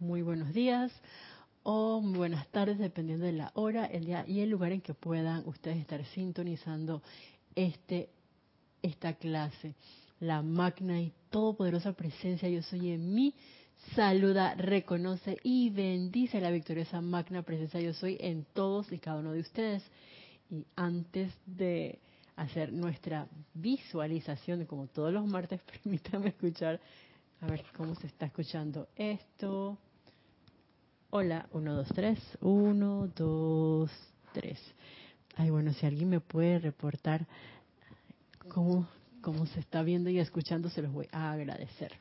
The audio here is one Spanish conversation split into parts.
muy buenos días o muy buenas tardes, dependiendo de la hora, el día y el lugar en que puedan ustedes estar sintonizando este esta clase. La magna y todopoderosa presencia yo soy en mí. Saluda, reconoce y bendice la victoriosa magna presencia yo soy en todos y cada uno de ustedes. Y antes de hacer nuestra visualización, como todos los martes, permítame escuchar, a ver cómo se está escuchando esto. Hola, 1, 2, 3, 1, 2, 3. Ay, bueno, si alguien me puede reportar cómo, cómo se está viendo y escuchando, se los voy a agradecer.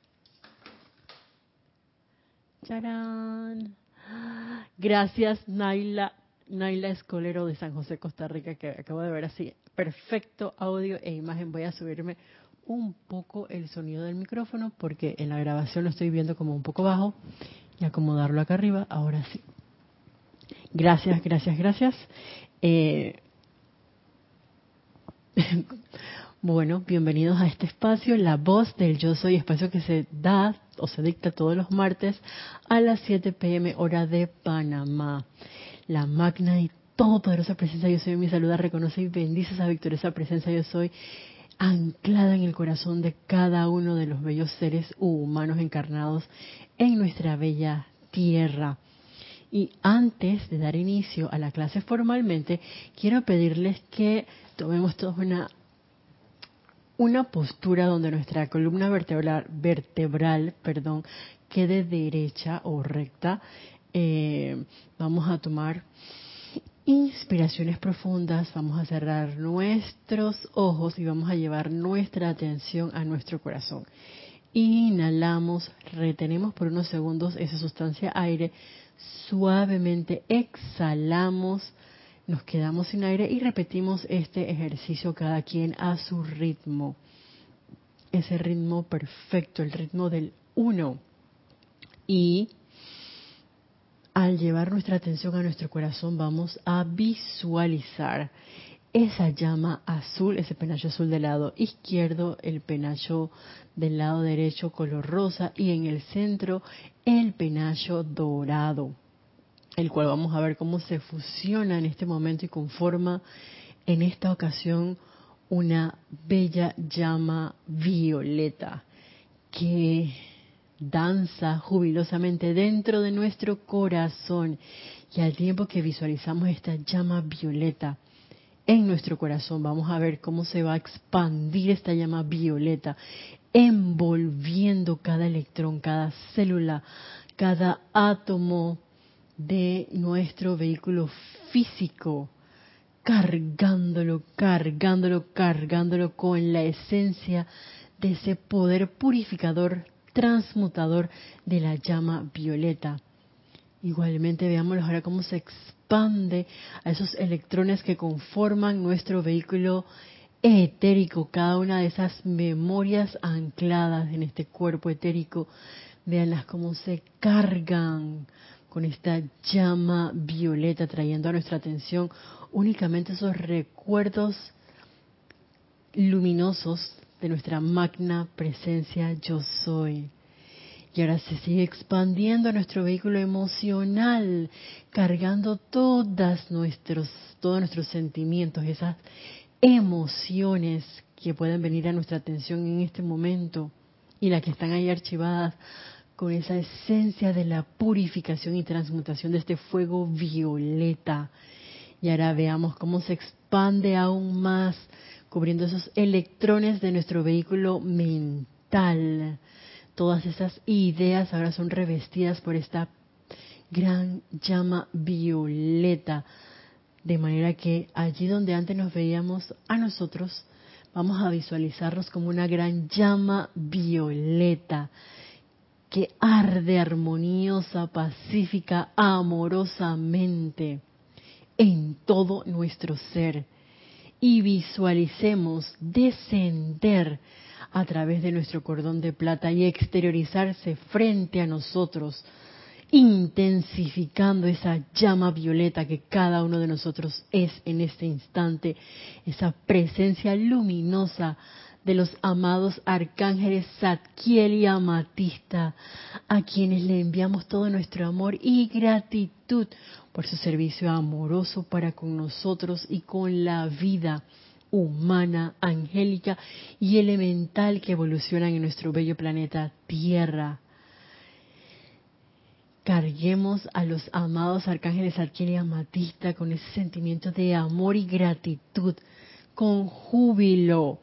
¡Charán! Gracias, Naila Naila Escolero de San José, Costa Rica, que acabo de ver así. Perfecto audio e imagen. Voy a subirme un poco el sonido del micrófono porque en la grabación lo estoy viendo como un poco bajo y acomodarlo acá arriba. Ahora sí. Gracias, gracias, gracias. Eh, bueno, bienvenidos a este espacio, la voz del yo soy, espacio que se da o se dicta todos los martes a las 7 pm hora de Panamá la magna y todopoderosa presencia yo soy mi saluda, reconoce y bendice esa victoriosa presencia yo soy anclada en el corazón de cada uno de los bellos seres humanos encarnados en nuestra bella tierra. Y antes de dar inicio a la clase formalmente, quiero pedirles que tomemos todos una, una postura donde nuestra columna vertebral, vertebral perdón, quede derecha o recta eh, vamos a tomar inspiraciones profundas, vamos a cerrar nuestros ojos y vamos a llevar nuestra atención a nuestro corazón. Inhalamos, retenemos por unos segundos esa sustancia aire, suavemente exhalamos, nos quedamos sin aire y repetimos este ejercicio cada quien a su ritmo. Ese ritmo perfecto, el ritmo del uno. Y al llevar nuestra atención a nuestro corazón vamos a visualizar esa llama azul, ese penacho azul del lado izquierdo, el penacho del lado derecho color rosa y en el centro el penacho dorado, el cual vamos a ver cómo se fusiona en este momento y conforma en esta ocasión una bella llama violeta que danza jubilosamente dentro de nuestro corazón. Y al tiempo que visualizamos esta llama violeta en nuestro corazón, vamos a ver cómo se va a expandir esta llama violeta, envolviendo cada electrón, cada célula, cada átomo de nuestro vehículo físico, cargándolo, cargándolo, cargándolo con la esencia de ese poder purificador transmutador de la llama violeta. Igualmente veamos ahora cómo se expande a esos electrones que conforman nuestro vehículo etérico, cada una de esas memorias ancladas en este cuerpo etérico, veanlas cómo se cargan con esta llama violeta, trayendo a nuestra atención únicamente esos recuerdos luminosos de nuestra magna presencia yo soy. Y ahora se sigue expandiendo nuestro vehículo emocional, cargando todas nuestros, todos nuestros sentimientos, esas emociones que pueden venir a nuestra atención en este momento y las que están ahí archivadas con esa esencia de la purificación y transmutación de este fuego violeta. Y ahora veamos cómo se expande aún más cubriendo esos electrones de nuestro vehículo mental. Todas esas ideas ahora son revestidas por esta gran llama violeta, de manera que allí donde antes nos veíamos a nosotros, vamos a visualizarnos como una gran llama violeta que arde armoniosa, pacífica, amorosamente en todo nuestro ser y visualicemos descender a través de nuestro cordón de plata y exteriorizarse frente a nosotros, intensificando esa llama violeta que cada uno de nosotros es en este instante, esa presencia luminosa de los amados arcángeles Zadkiel y Amatista, a quienes le enviamos todo nuestro amor y gratitud por su servicio amoroso para con nosotros y con la vida humana, angélica y elemental que evolucionan en nuestro bello planeta Tierra. Carguemos a los amados arcángeles Zadkiel y Amatista con ese sentimiento de amor y gratitud, con júbilo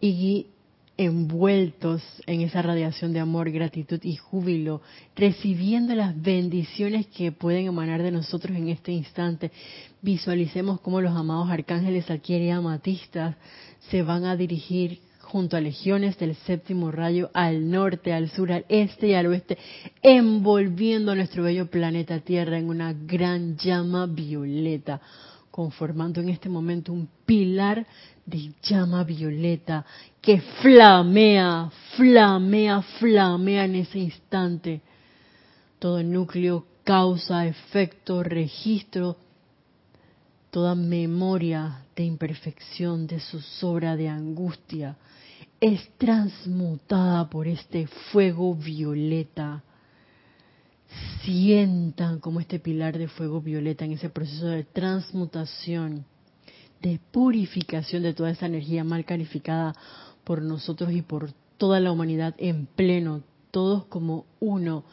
y envueltos en esa radiación de amor, gratitud y júbilo, recibiendo las bendiciones que pueden emanar de nosotros en este instante. Visualicemos cómo los amados arcángeles Alquier y Amatistas se van a dirigir junto a legiones del séptimo rayo al norte, al sur, al este y al oeste, envolviendo a nuestro bello planeta Tierra en una gran llama violeta, conformando en este momento un pilar de llama violeta que flamea, flamea, flamea en ese instante. Todo núcleo, causa, efecto, registro, toda memoria de imperfección, de zozobra, de angustia, es transmutada por este fuego violeta. Sientan como este pilar de fuego violeta en ese proceso de transmutación de purificación de toda esa energía mal calificada por nosotros y por toda la humanidad en pleno, todos como uno,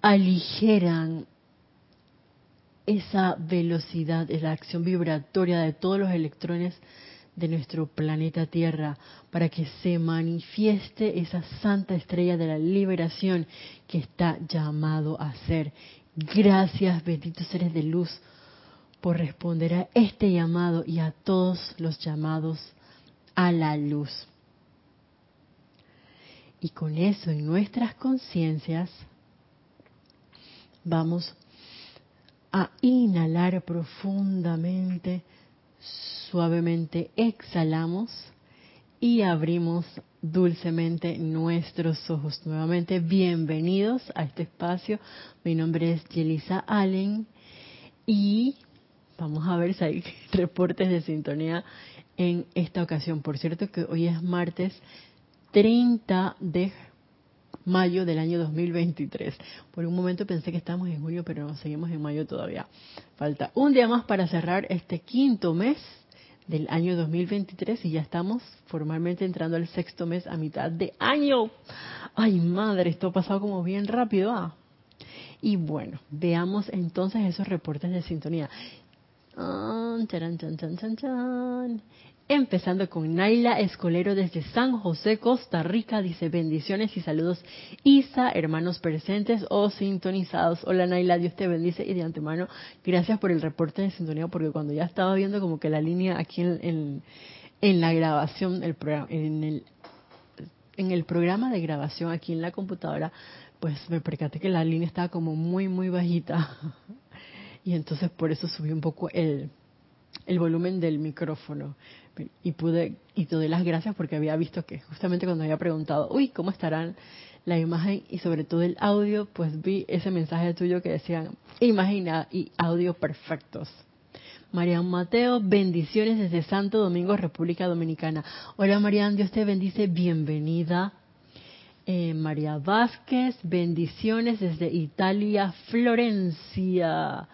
aligeran esa velocidad, la acción vibratoria de todos los electrones de nuestro planeta Tierra para que se manifieste esa santa estrella de la liberación que está llamado a ser. Gracias, benditos seres de luz, por responder a este llamado y a todos los llamados a la luz. Y con eso en nuestras conciencias vamos a inhalar profundamente, suavemente exhalamos y abrimos dulcemente nuestros ojos. Nuevamente, bienvenidos a este espacio. Mi nombre es Yelisa Allen y Vamos a ver si hay reportes de sintonía en esta ocasión. Por cierto que hoy es martes 30 de mayo del año 2023. Por un momento pensé que estábamos en julio, pero seguimos en mayo todavía. Falta un día más para cerrar este quinto mes del año 2023 y ya estamos formalmente entrando al sexto mes a mitad de año. Ay, madre, esto ha pasado como bien rápido. ¿ah? Y bueno, veamos entonces esos reportes de sintonía. Empezando con Naila Escolero desde San José, Costa Rica, dice bendiciones y saludos Isa, hermanos presentes o sintonizados. Hola Naila, Dios te bendice y de antemano gracias por el reporte de sintonía porque cuando ya estaba viendo como que la línea aquí en, en, la grabación, el programa, en el, en el programa de grabación aquí en la computadora, pues me percaté que la línea estaba como muy, muy bajita. y entonces por eso subí un poco el, el volumen del micrófono y pude y te doy las gracias porque había visto que justamente cuando había preguntado, uy, ¿cómo estarán la imagen y sobre todo el audio? Pues vi ese mensaje tuyo que decían imagen y audio perfectos. Marian Mateo, bendiciones desde Santo Domingo, República Dominicana. Hola Marian, Dios te bendice, bienvenida. Eh, María Vázquez, bendiciones desde Italia, Florencia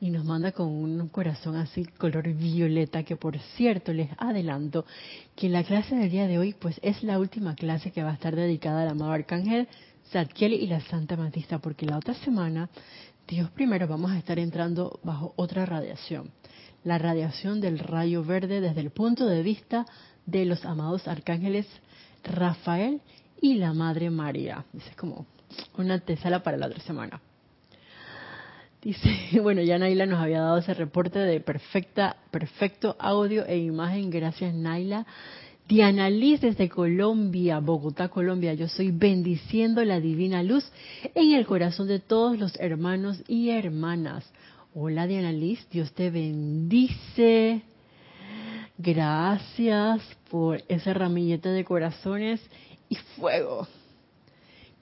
y nos manda con un corazón así color violeta que por cierto les adelanto que la clase del día de hoy pues es la última clase que va a estar dedicada al amado arcángel Zadkiel y la Santa Matista porque la otra semana Dios primero vamos a estar entrando bajo otra radiación la radiación del rayo verde desde el punto de vista de los amados arcángeles Rafael y la Madre María. Dice como una tesala para la otra semana. Dice, bueno, ya Naila nos había dado ese reporte de perfecta, perfecto audio e imagen. Gracias, Naila. Diana Liz desde Colombia, Bogotá, Colombia. Yo soy bendiciendo la divina luz en el corazón de todos los hermanos y hermanas. Hola, Diana Liz. Dios te bendice. Gracias por esa ramilleta de corazones y fuego.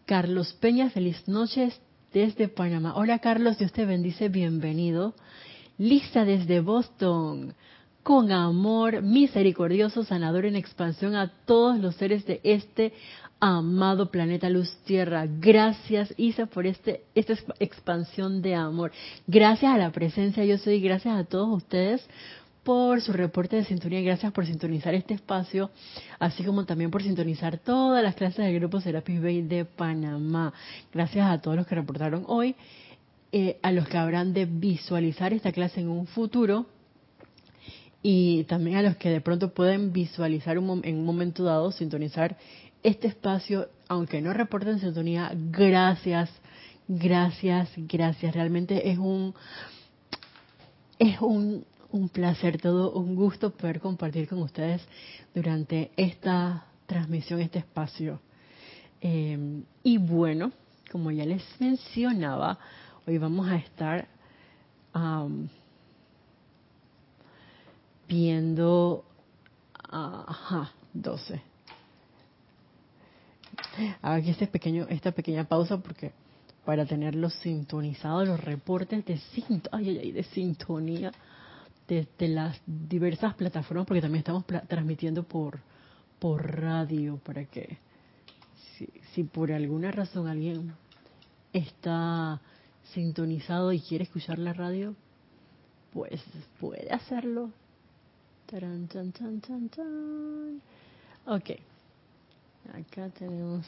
Carlos Peña, feliz noches desde Panamá. Hola Carlos, Dios te bendice, bienvenido. Lisa desde Boston. con amor misericordioso, sanador en expansión a todos los seres de este amado planeta Luz Tierra. Gracias, Isa, por este, esta expansión de amor. Gracias a la presencia yo soy, gracias a todos ustedes por su reporte de sintonía, gracias por sintonizar este espacio, así como también por sintonizar todas las clases del grupo Serapis Bay de Panamá. Gracias a todos los que reportaron hoy, eh, a los que habrán de visualizar esta clase en un futuro y también a los que de pronto pueden visualizar en un momento dado, sintonizar este espacio, aunque no reporten sintonía, gracias, gracias, gracias. Realmente es un es un, un placer, todo un gusto poder compartir con ustedes durante esta transmisión, este espacio. Eh, y bueno, como ya les mencionaba, hoy vamos a estar viendo, ajá, 12 Hago aquí este pequeño, esta pequeña pausa porque para tenerlos sintonizados los reportes de, de sintonía de, las diversas plataformas, porque también estamos transmitiendo por, por radio, para que si, por alguna razón alguien está sintonizado y quiere escuchar la radio, pues puede hacerlo. Ok. Acá tenemos.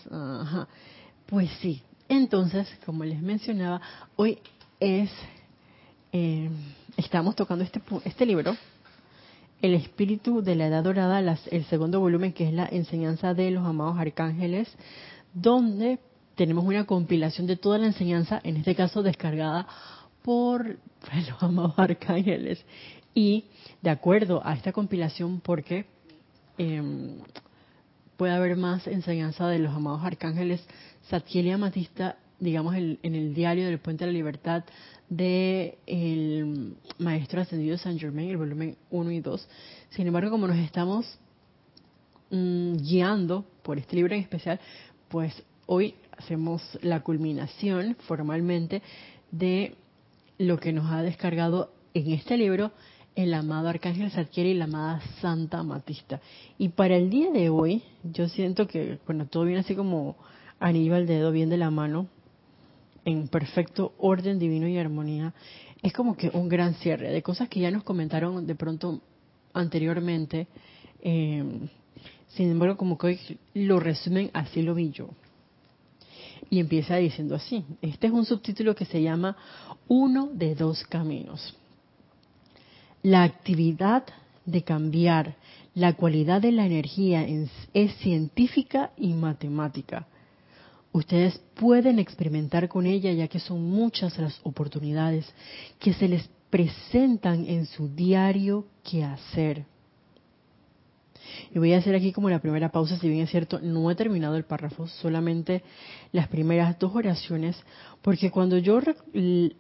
Pues sí, entonces, como les mencionaba, hoy es, eh, estamos tocando este, este libro, El Espíritu de la Edad Dorada, el segundo volumen, que es la enseñanza de los amados arcángeles, donde tenemos una compilación de toda la enseñanza, en este caso descargada por los amados arcángeles. Y de acuerdo a esta compilación, porque eh, puede haber más enseñanza de los amados arcángeles Satkiel y Amatista, digamos, en el diario del Puente de la Libertad de el Maestro Ascendido San Germain, el volumen 1 y 2. Sin embargo, como nos estamos mm, guiando por este libro en especial, pues hoy hacemos la culminación formalmente de lo que nos ha descargado en este libro el amado Arcángel Zadkiel y la amada Santa Amatista. Y para el día de hoy, yo siento que, bueno, todo viene así como anillo al dedo, bien de la mano, en perfecto orden divino y armonía. Es como que un gran cierre de cosas que ya nos comentaron de pronto anteriormente. Eh, sin embargo, como que hoy lo resumen, así lo vi yo. Y empieza diciendo así. Este es un subtítulo que se llama Uno de dos caminos. La actividad de cambiar la cualidad de la energía es científica y matemática. Ustedes pueden experimentar con ella ya que son muchas las oportunidades que se les presentan en su diario quehacer. Y voy a hacer aquí como la primera pausa, si bien es cierto, no he terminado el párrafo, solamente las primeras dos oraciones, porque cuando yo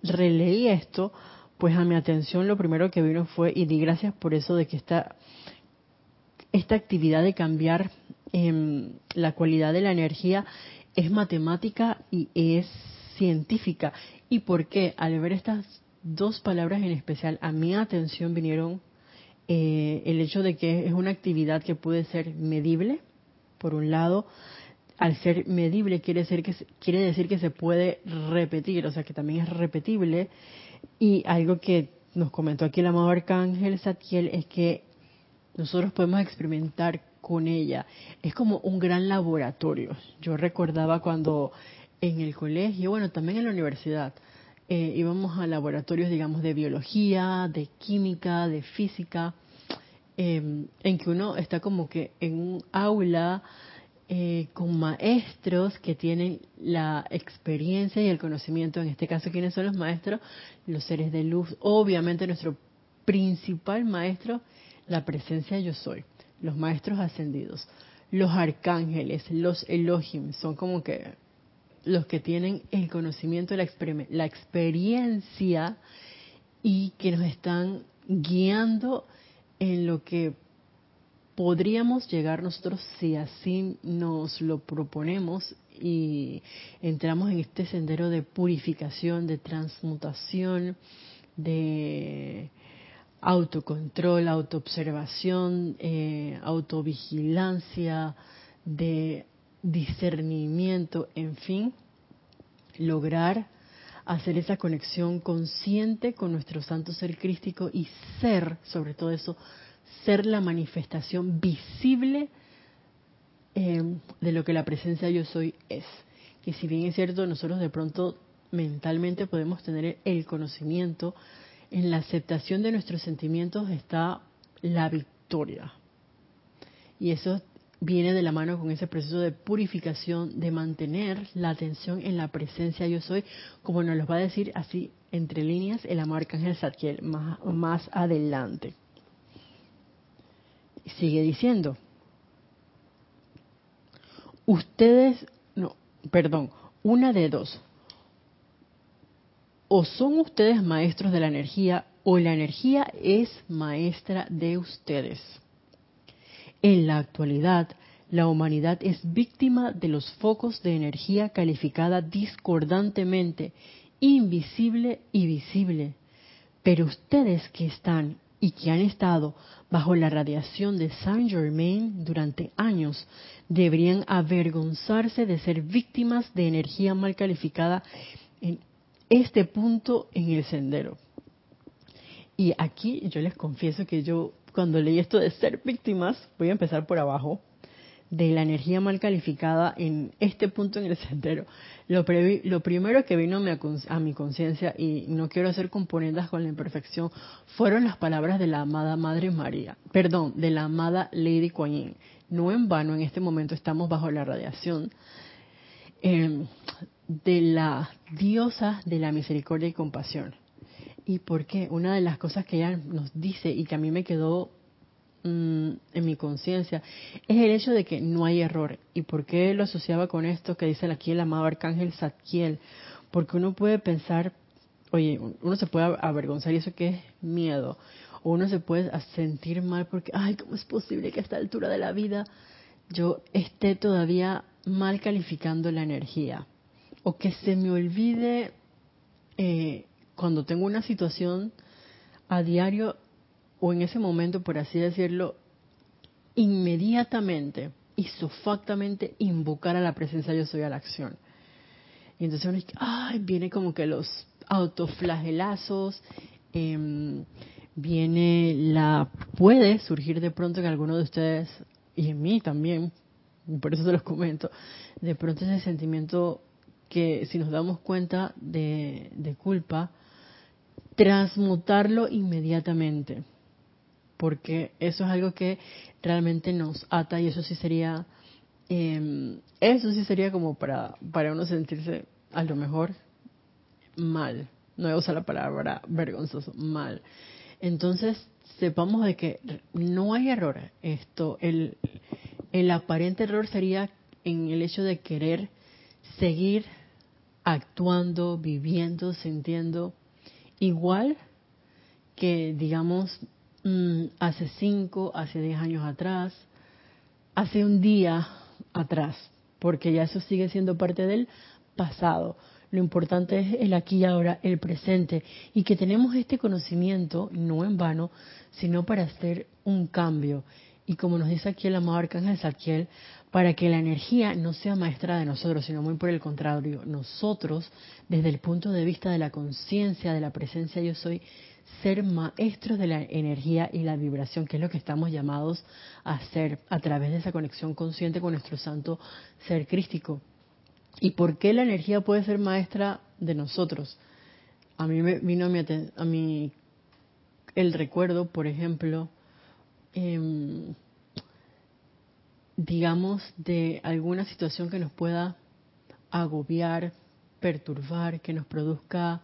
releí esto, pues a mi atención lo primero que vino fue, y di gracias por eso de que esta, esta actividad de cambiar em, la cualidad de la energía es matemática y es científica. ¿Y por qué? Al ver estas dos palabras en especial, a mi atención vinieron eh, el hecho de que es una actividad que puede ser medible, por un lado, al ser medible quiere decir que quiere decir que se puede repetir, o sea que también es repetible y algo que nos comentó aquí el amado arcángel Satiel es que nosotros podemos experimentar con ella. Es como un gran laboratorio. Yo recordaba cuando en el colegio, bueno, también en la universidad, eh, íbamos a laboratorios, digamos, de biología, de química, de física, em, en que uno está como que en un aula eh, con maestros que tienen la experiencia y el conocimiento. En este caso, ¿quiénes son los maestros? Los seres de luz. Obviamente nuestro principal maestro, la presencia yo soy. Los maestros ascendidos. Los arcángeles, los Elohim, son como que los que tienen el conocimiento, la, la experiencia y que nos están guiando en lo que podríamos llegar nosotros si así nos lo proponemos y entramos en este sendero de purificación, de transmutación, de autocontrol, autoobservación, eh, autovigilancia, de discernimiento, en fin, lograr hacer esa conexión consciente con nuestro santo ser crístico y ser, sobre todo eso, ser la manifestación visible eh, de lo que la presencia yo soy es. Que si bien es cierto, nosotros de pronto mentalmente podemos tener el conocimiento, en la aceptación de nuestros sentimientos está la victoria. Y eso viene de la mano con ese proceso de purificación, de mantener la atención en la presencia yo soy, como nos lo va a decir así entre líneas el amor arcángel Satkiel más, más adelante. Sigue diciendo, ustedes, no, perdón, una de dos, o son ustedes maestros de la energía o la energía es maestra de ustedes. En la actualidad, la humanidad es víctima de los focos de energía calificada discordantemente, invisible y visible. Pero ustedes que están y que han estado bajo la radiación de Saint Germain durante años deberían avergonzarse de ser víctimas de energía mal calificada en este punto en el sendero. Y aquí yo les confieso que yo cuando leí esto de ser víctimas, voy a empezar por abajo, de la energía mal calificada en este punto en el sendero. Lo, lo primero que vino a mi conciencia, y no quiero hacer componendas con la imperfección, fueron las palabras de la amada Madre María, perdón, de la amada Lady Kuan No en vano, en este momento estamos bajo la radiación eh, de la diosa de la misericordia y compasión. ¿Y por qué? Una de las cosas que ella nos dice y que a mí me quedó mm, en mi conciencia es el hecho de que no hay error. ¿Y por qué lo asociaba con esto que dice aquí el amado arcángel Zadkiel? Porque uno puede pensar, oye, uno se puede avergonzar y eso que es miedo. O uno se puede sentir mal porque, ay, ¿cómo es posible que a esta altura de la vida yo esté todavía mal calificando la energía? O que se me olvide eh, cuando tengo una situación a diario o en ese momento, por así decirlo, inmediatamente y sofactamente invocar a la presencia yo soy a la acción. Y entonces uno dice, ay, viene como que los autoflagelazos, eh, viene la, puede surgir de pronto en alguno de ustedes y en mí también, por eso se los comento, de pronto ese sentimiento que si nos damos cuenta de, culpa, transmutarlo inmediatamente, porque eso es algo que realmente nos ata y eso sí sería, eh, eso sí sería como para, para uno sentirse a lo mejor mal, no voy a usar la palabra vergonzoso, mal. Entonces, sepamos de que no hay error. Esto, el, el aparente error sería en el hecho de querer seguir actuando, viviendo, sintiendo igual que, digamos, mm, hace cinco, hace diez años atrás, hace un día atrás, porque ya eso sigue siendo parte del pasado. Lo importante es el aquí y ahora, el presente, y que tenemos este conocimiento, no en vano, sino para hacer un cambio. Y como nos dice aquí el amado Arcángel Saquiel, para que la energía no sea maestra de nosotros, sino muy por el contrario, nosotros, desde el punto de vista de la conciencia, de la presencia yo soy, ser maestros de la energía y la vibración, que es lo que estamos llamados a hacer a través de esa conexión consciente con nuestro santo ser crístico. ¿Y por qué la energía puede ser maestra de nosotros? A mí me vino a mi, a mi el recuerdo, por ejemplo, eh, digamos, de alguna situación que nos pueda agobiar, perturbar, que nos produzca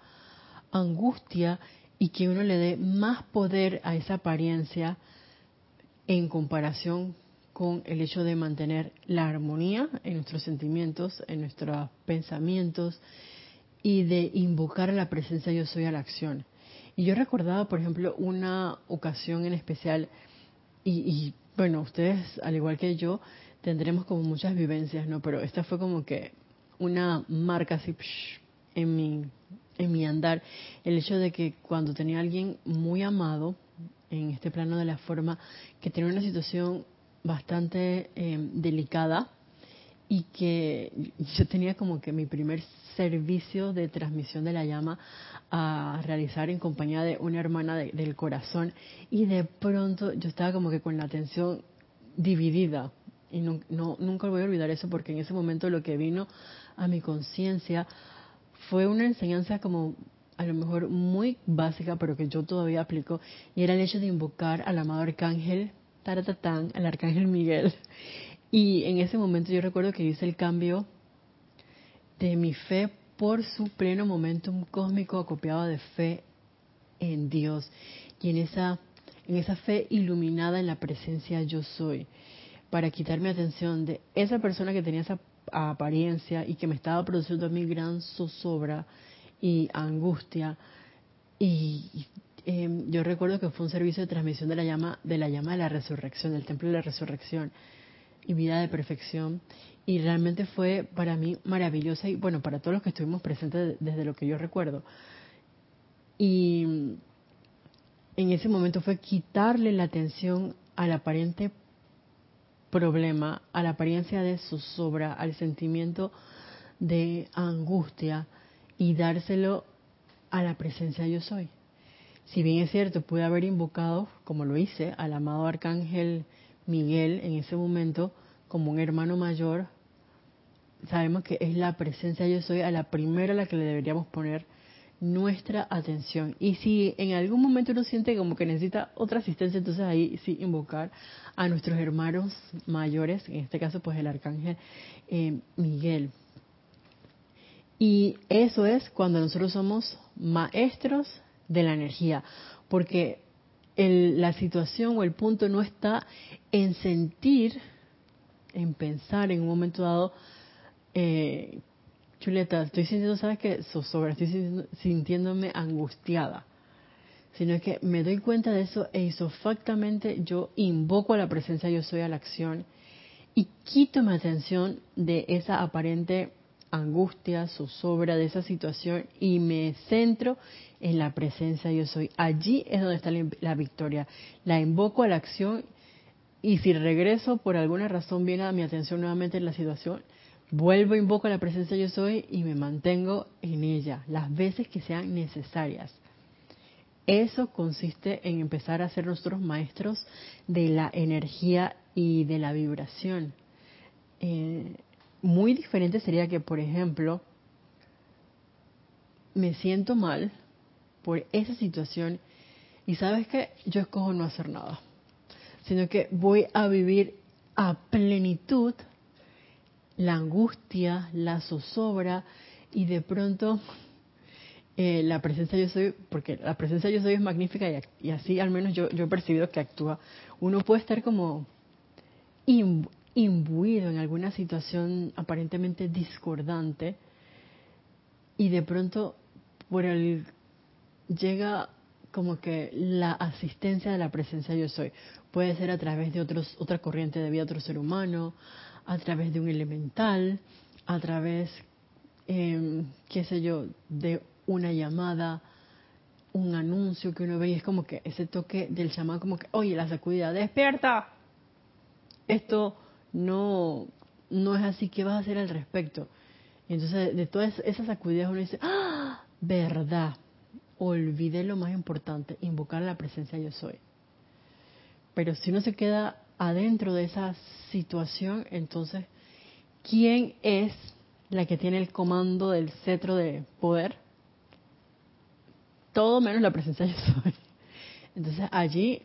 angustia y que uno le dé más poder a esa apariencia en comparación con el hecho de mantener la armonía en nuestros sentimientos, en nuestros pensamientos y de invocar la presencia yo soy a la acción. Y yo recordaba, por ejemplo, una ocasión en especial, y, y bueno, ustedes, al igual que yo, tendremos como muchas vivencias, ¿no? Pero esta fue como que una marca así en mi en mi andar, el hecho de que cuando tenía a alguien muy amado, en este plano de la forma que tenía una situación bastante eh, delicada y que yo tenía como que mi primer servicio de transmisión de la llama a realizar en compañía de una hermana del corazón. Y de pronto yo estaba como que con la atención dividida. Y no, nunca voy a olvidar eso porque en ese momento lo que vino a mi conciencia fue una enseñanza como a lo mejor muy básica pero que yo todavía aplico y era el hecho de invocar al amado arcángel Taratatán, al arcángel Miguel. Y en ese momento yo recuerdo que hice el cambio de mi fe por su pleno momentum cósmico acopiado de fe en Dios y en esa en esa fe iluminada en la presencia yo soy para quitar mi atención de esa persona que tenía esa apariencia y que me estaba produciendo a mí gran zozobra y angustia y em, yo recuerdo que fue un servicio de transmisión de la llama de la llama de la resurrección del templo de la resurrección y vida de perfección. Y realmente fue para mí maravillosa y bueno, para todos los que estuvimos presentes desde lo que yo recuerdo. Y en ese momento fue quitarle la atención al aparente problema, a la apariencia de zozobra, al sentimiento de angustia y dárselo a la presencia yo soy. Si bien es cierto, pude haber invocado, como lo hice, al amado arcángel Miguel en ese momento como un hermano mayor, sabemos que es la presencia yo soy a la primera a la que le deberíamos poner nuestra atención. Y si en algún momento uno siente como que necesita otra asistencia, entonces ahí sí invocar a nuestros hermanos mayores, en este caso pues el arcángel eh, Miguel. Y eso es cuando nosotros somos maestros de la energía, porque la situación o el punto no está en sentir, en pensar en un momento dado, eh, Chuleta, estoy sintiendo, ¿sabes qué? Zozobra, estoy sintiéndome angustiada. Sino que me doy cuenta de eso e isofactamente yo invoco a la presencia yo soy a la acción y quito mi atención de esa aparente angustia, zozobra de esa situación y me centro en la presencia yo soy. Allí es donde está la, victoria. La invoco a la acción y si regreso por alguna razón viene a mi atención nuevamente en la situación, vuelvo, invoco la presencia yo soy y me mantengo en ella las veces que sean necesarias. Eso consiste en empezar a ser nosotros maestros de la energía y de la vibración. Eh, muy diferente sería que, por ejemplo, me siento mal por esa situación y sabes que yo escojo no hacer nada, sino que voy a vivir a plenitud la angustia, la zozobra y de pronto eh, la presencia yo soy, porque la presencia yo soy es magnífica y, así al menos yo, yo he percibido que actúa, uno puede estar como imbuido en alguna situación aparentemente discordante y de pronto por el llega como que la asistencia de la presencia yo soy. Puede ser a través de otros otra corriente de vida otro ser humano a través de un elemental a través eh, qué sé yo de una llamada un anuncio que uno ve y es como que ese toque del chamán como que oye la sacudida despierta esto no, no es así, ¿qué vas a hacer al respecto? Y entonces, de todas esas sacudidas uno dice, ¡ah! ¿Verdad? Olvidé lo más importante, invocar la presencia yo soy. Pero si uno se queda adentro de esa situación, entonces, ¿quién es la que tiene el comando del cetro de poder? Todo menos la presencia yo soy. Entonces allí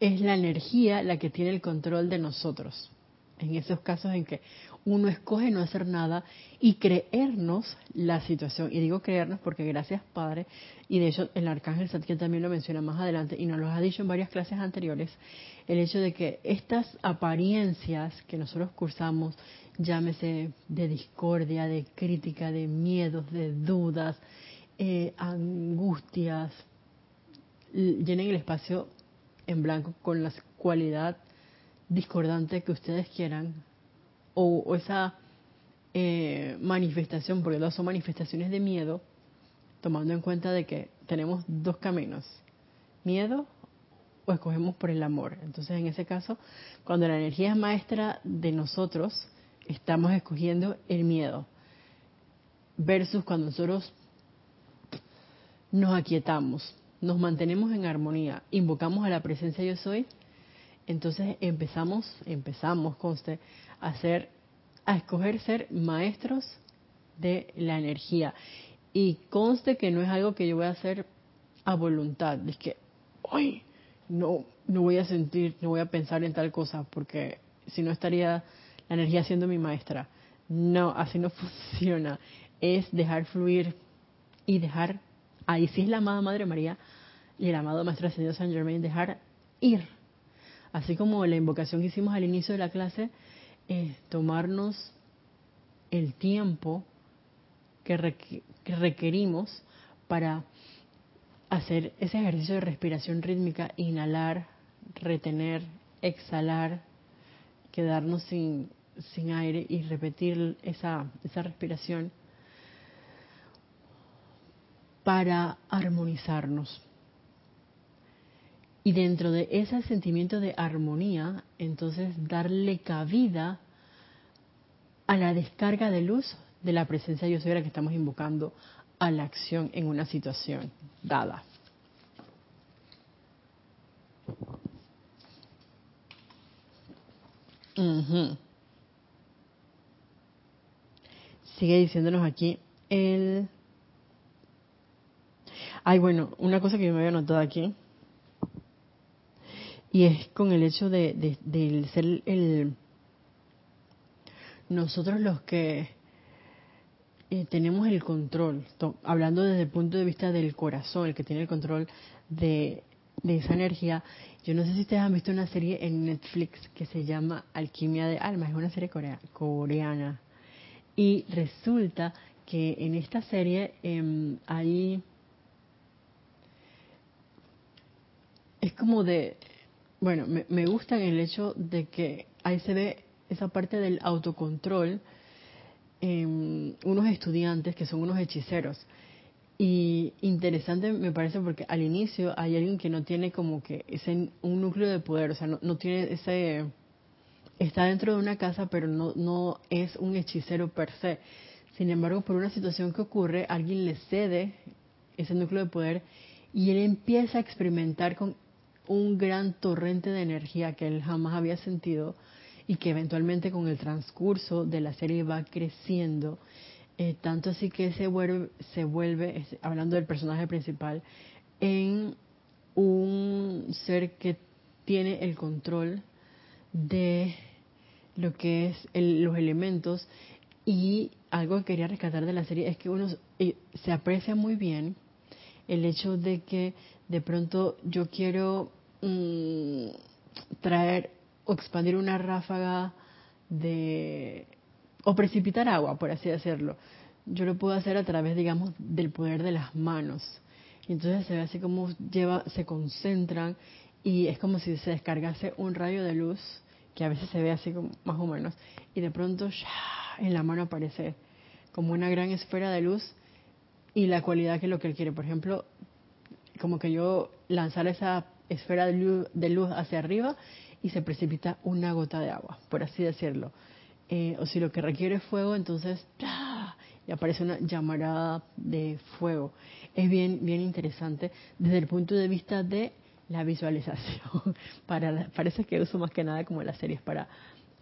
es la energía la que tiene el control de nosotros en esos casos en que uno escoge no hacer nada y creernos la situación. Y digo creernos porque gracias Padre, y de hecho el Arcángel Satkiel también lo menciona más adelante y nos lo ha dicho en varias clases anteriores, el hecho de que estas apariencias que nosotros cursamos, llámese de discordia, de crítica, de miedos, de dudas, eh, angustias, llenen el espacio en blanco con la cualidad discordante que ustedes quieran, o, esa eh, manifestación, porque todas son manifestaciones de miedo, tomando en cuenta de que tenemos dos caminos, miedo o escogemos por el amor. Entonces, en ese caso, cuando la energía es maestra de nosotros, estamos escogiendo el miedo. Versus cuando nosotros nos aquietamos, nos mantenemos en armonía, invocamos a la presencia yo soy, entonces empezamos, empezamos, conste, a hacer, a escoger ser maestros de la energía. Y conste que no es algo que yo voy a hacer a voluntad. Es que, hoy no, no voy a sentir, no voy a pensar en tal cosa, porque si no estaría la energía siendo mi maestra. No, así no funciona. Es dejar fluir y dejar, ahí sí es la amada Madre María y el amado Maestro Ascendido San Germain, dejar ir. Así como la invocación que hicimos al inicio de la clase, es tomarnos el tiempo que, requerimos para hacer ese ejercicio de respiración rítmica, inhalar, retener, exhalar, quedarnos sin, sin aire y repetir esa, esa respiración para armonizarnos. Y dentro de ese sentimiento de armonía, entonces darle cabida a la descarga de luz de la presencia yo soy la que estamos invocando a la acción en una situación dada. Sigue diciéndonos aquí el... Ay, bueno, una cosa que yo me había notado aquí, y es con el hecho de, de ser el... Nosotros los que eh, tenemos el control, hablando desde el punto de vista del corazón, el que tiene el control de, esa energía. Yo no sé si ustedes han visto una serie en Netflix que se llama Alquimia de Alma, es una serie coreana. Y resulta que en esta serie eh, hay... Es como de... Bueno, me, me gusta el hecho de que ahí se ve esa parte del autocontrol Em, unos estudiantes que son unos hechiceros. Y interesante me parece porque al inicio hay alguien que no tiene como que ese un núcleo de poder, o sea, no, no tiene ese está dentro de una casa, pero no no es un hechicero per se. Sin embargo, por una situación que ocurre, alguien le cede ese núcleo de poder y él empieza a experimentar con un gran torrente de energía que él jamás había sentido y que eventualmente con el transcurso de la serie va creciendo, eh, tanto así que se vuelve, se vuelve, hablando del personaje principal, en un ser que tiene el control de lo que es los elementos. Y algo que quería rescatar de la serie es que uno eh, se aprecia muy bien el hecho de que de pronto yo quiero mm, traer o expandir una ráfaga de o precipitar agua, por así decirlo. Yo lo puedo hacer a través, digamos, del poder de las manos. Y entonces se ve así como lleva, se concentran y es como si se descargase un rayo de luz que a veces se ve así como, más o menos y de pronto en la mano aparece como una gran esfera de luz y la cualidad que es lo que él quiere. Por ejemplo, como que yo lanzar esa esfera de luz, de luz hacia arriba y se precipita una gota de agua, por así decirlo. Eh, o si lo que requiere es fuego, entonces y aparece una llamarada de fuego. Es bien, bien interesante desde el punto de vista de la visualización. Para, parece que uso más que nada como las series para,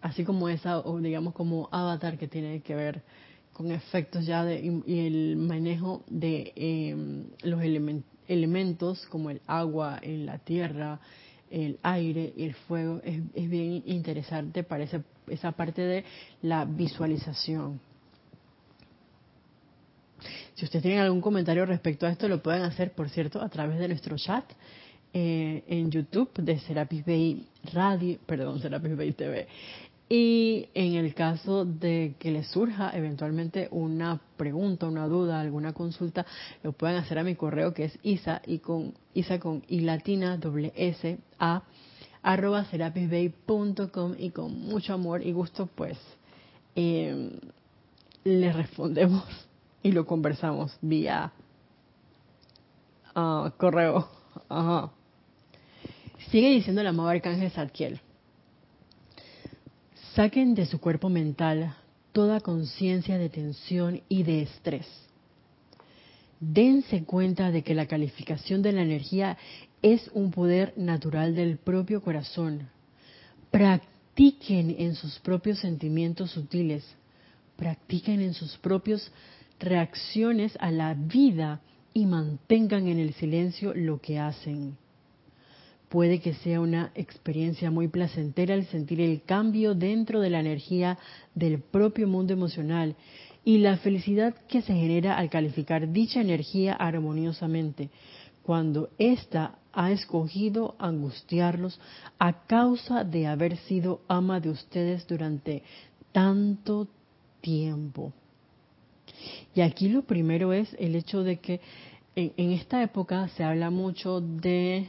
así como esa, o digamos como Avatar que tiene que ver con efectos ya de, y, el manejo de em, los elementos como el agua en la tierra, el aire y el fuego es, bien interesante para esa, parte de la visualización. Si ustedes tienen algún comentario respecto a esto, lo pueden hacer, por cierto, a través de nuestro chat eh, en YouTube de Serapis Bay Radio, perdón, Serapis Bay TV. Y en el caso de que les surja eventualmente una pregunta, una duda, alguna consulta, lo pueden hacer a mi correo que es isa y con isa con y latina doble s a arroba serapisbay.com y con mucho amor y gusto pues eh, les respondemos y lo conversamos vía ah, correo. Ajá. Sigue diciendo el amado Arcángel Zadkiel. Saquen de su cuerpo mental toda conciencia de tensión y de estrés. Dense cuenta de que la calificación de la energía es un poder natural del propio corazón. Practiquen en sus propios sentimientos sutiles, practiquen en sus propios reacciones a la vida y mantengan en el silencio lo que hacen. Puede que sea una experiencia muy placentera el sentir el cambio dentro de la energía del propio mundo emocional y la felicidad que se genera al calificar dicha energía armoniosamente, cuando ésta ha escogido angustiarlos a causa de haber sido ama de ustedes durante tanto tiempo. Y aquí lo primero es el hecho de que en, esta época se habla mucho de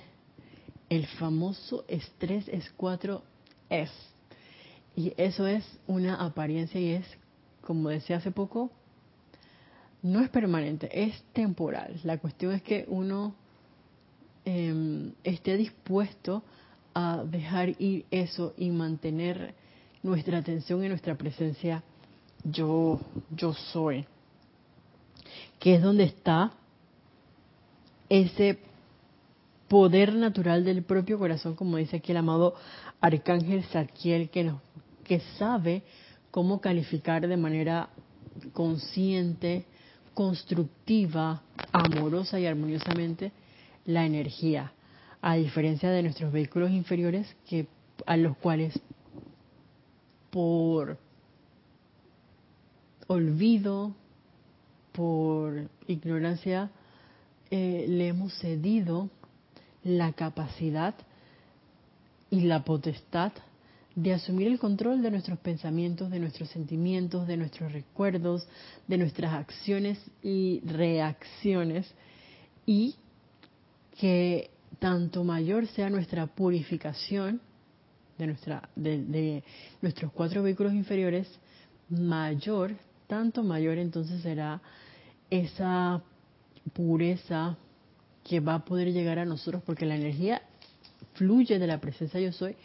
el famoso estrés es 4 S. Y eso es una apariencia y es, como decía hace poco, no es permanente, es temporal. La cuestión es que uno em, esté dispuesto a dejar ir eso y mantener nuestra atención y nuestra presencia yo, yo soy. Que es donde está ese poder natural del propio corazón, como dice aquí el amado Arcángel Zadkiel, que, nos, sabe cómo calificar de manera consciente, constructiva, amorosa y armoniosamente la energía, a diferencia de nuestros vehículos inferiores que a los cuales por olvido, por ignorancia, eh, le hemos cedido la capacidad y la potestad de asumir el control de nuestros pensamientos, de nuestros sentimientos, de nuestros recuerdos, de nuestras acciones y reacciones y que tanto mayor sea nuestra purificación de nuestra de, nuestros cuatro vehículos inferiores, mayor, tanto mayor entonces será esa pureza que va a poder llegar a nosotros porque la energía fluye de la presencia yo soy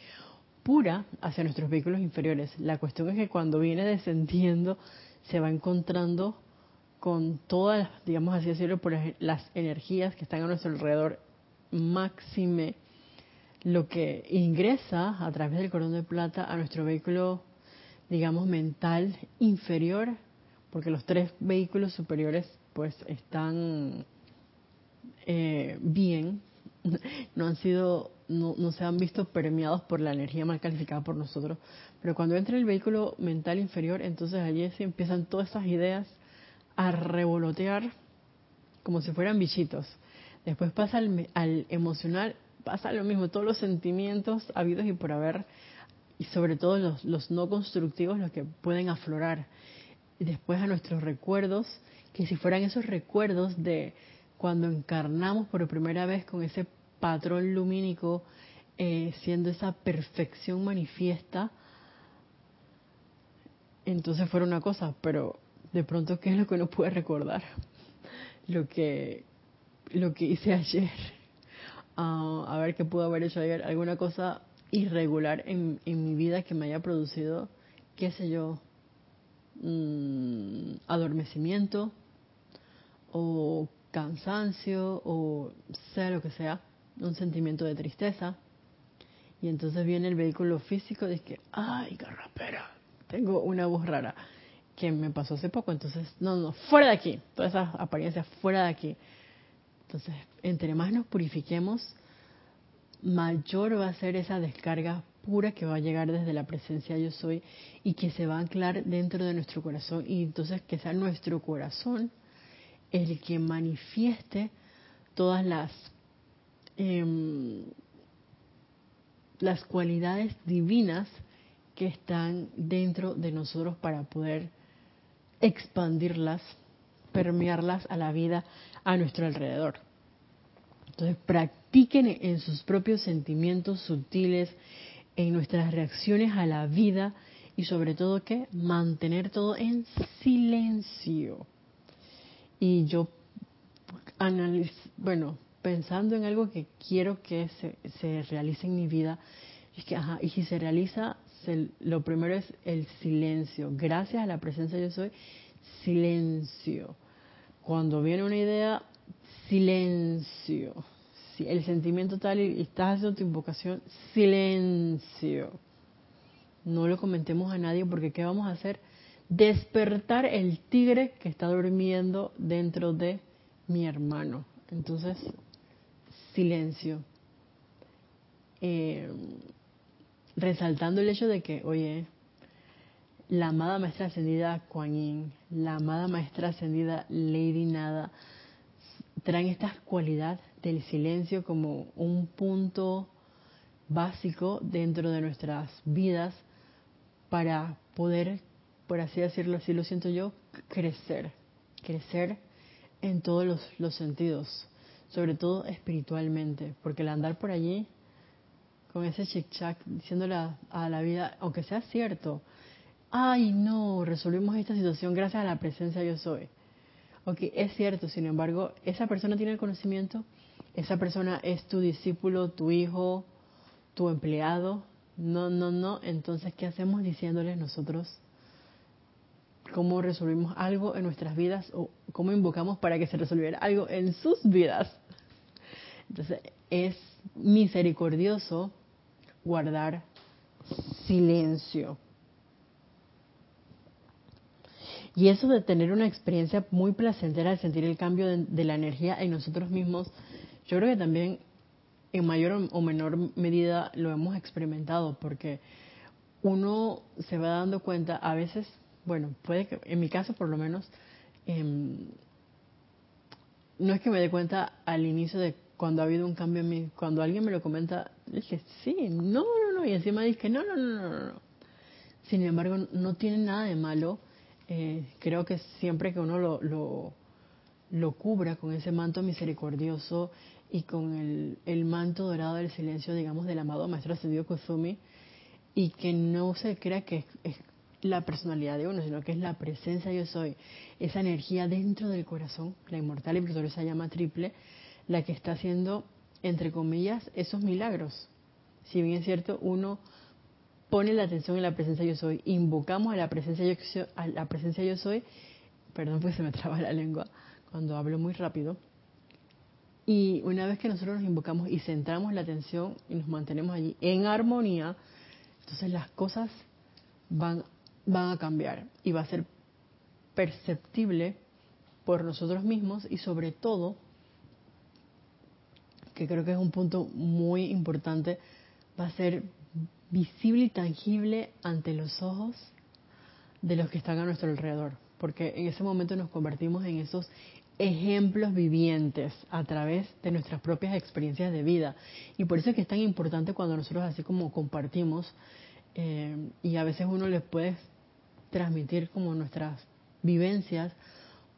pura hacia nuestros vehículos inferiores. La cuestión es que cuando viene descendiendo se va encontrando con todas, digamos así decirlo, por las energías que están a nuestro alrededor, máxime lo que ingresa a través del cordón de plata a nuestro vehículo, digamos, mental inferior, porque los tres vehículos superiores pues están eh, bien, no han sido, no, no se han visto permeados por la energía mal calificada por nosotros. Pero cuando entra el vehículo mental inferior, entonces allí se empiezan todas esas ideas a revolotear como si fueran bichitos. Después pasa al, al emocional, pasa lo mismo, todos los sentimientos habidos y por haber, y sobre todo los, los no constructivos, los que pueden aflorar. Y después a nuestros recuerdos que si fueran esos recuerdos de cuando encarnamos por primera vez con ese patrón lumínico, eh, siendo esa perfección manifiesta, entonces fuera una cosa, pero de pronto, ¿qué es lo que uno puede recordar? Lo que, lo que hice ayer. Ah, a ver qué pudo haber hecho ayer. Alguna cosa irregular en, en mi vida que me haya producido, qué sé yo, mm, adormecimiento, o cansancio o sea lo que sea, un sentimiento de tristeza. Y entonces viene el vehículo físico de que, ay, carrapera, tengo una voz rara que me pasó hace poco. Entonces, no, no, fuera de aquí, todas esas apariencias fuera de aquí. Entonces, entre más nos purifiquemos, mayor va a ser esa descarga pura que va a llegar desde la presencia yo soy y que se va a anclar dentro de nuestro corazón y entonces que sea nuestro corazón el que manifieste todas las em, las cualidades divinas que están dentro de nosotros para poder expandirlas, permearlas a la vida a nuestro alrededor. Entonces practiquen en sus propios sentimientos sutiles, en nuestras reacciones a la vida y sobre todo que mantener todo en silencio y yo bueno, pensando en algo que quiero que se, se realice en mi vida. Y es que, ajá, y si se realiza, lo primero es el silencio. Gracias a la presencia yo soy, silencio. Cuando viene una idea, silencio. Si el sentimiento tal y estás haciendo tu invocación, silencio. No lo comentemos a nadie porque ¿qué vamos a hacer? Despertar el tigre que está durmiendo dentro de mi hermano. Entonces, silencio. Eh, resaltando el hecho de que, oye, la amada maestra ascendida Kuan Yin, la amada maestra ascendida Lady Nada, traen esta cualidad del silencio como un punto básico dentro de nuestras vidas para poder, por así decirlo, así lo siento yo, crecer, crecer en todos los, sentidos, sobre todo espiritualmente, porque el andar por allí con ese chic-chac, diciéndole a, la vida, aunque sea cierto, ay no, resolvimos esta situación gracias a la presencia yo soy. Ok, es cierto, sin embargo, esa persona tiene el conocimiento, esa persona es tu discípulo, tu hijo, tu empleado. No, no, no. Entonces, ¿qué hacemos diciéndoles nosotros cómo resolvimos algo en nuestras vidas o cómo invocamos para que se resolviera algo en sus vidas? Entonces, es misericordioso guardar silencio. Y eso de tener una experiencia muy placentera de sentir el cambio de, la energía en nosotros mismos, yo creo que también en mayor o menor medida lo hemos experimentado, porque uno se va dando cuenta, a veces, bueno, puede que, en mi caso por lo menos, em, no es que me dé cuenta al inicio de cuando ha habido un cambio en mí, cuando alguien me lo comenta, dije, sí, no, no, no, y encima dije, no, no, no, no, no. Sin embargo, no tiene nada de malo. Eh, creo que siempre que uno lo, lo, lo, cubra con ese manto misericordioso y con el, el manto dorado del silencio, digamos, del amado Maestro Ascendido Kozumi, y que no se crea que es la personalidad de uno, sino que es la presencia yo soy, esa energía dentro del corazón, la inmortal y victoriosa llama triple, la que está haciendo, entre comillas, esos milagros. Si bien es cierto, uno pone la atención en la presencia yo soy, invocamos a la presencia yo, a la presencia yo soy, perdón pues se me traba la lengua cuando hablo muy rápido, y una vez que nosotros nos invocamos y centramos la atención y nos mantenemos allí en armonía, entonces las cosas van, van a cambiar y va a ser perceptible por nosotros mismos y sobre todo que creo que es un punto muy importante, va a ser visible y tangible ante los ojos de los que están a nuestro alrededor, porque en ese momento nos convertimos en esos ejemplos vivientes a través de nuestras propias experiencias de vida. Y por eso es que es tan importante cuando nosotros así como compartimos eh, y a veces uno les puede transmitir como nuestras vivencias,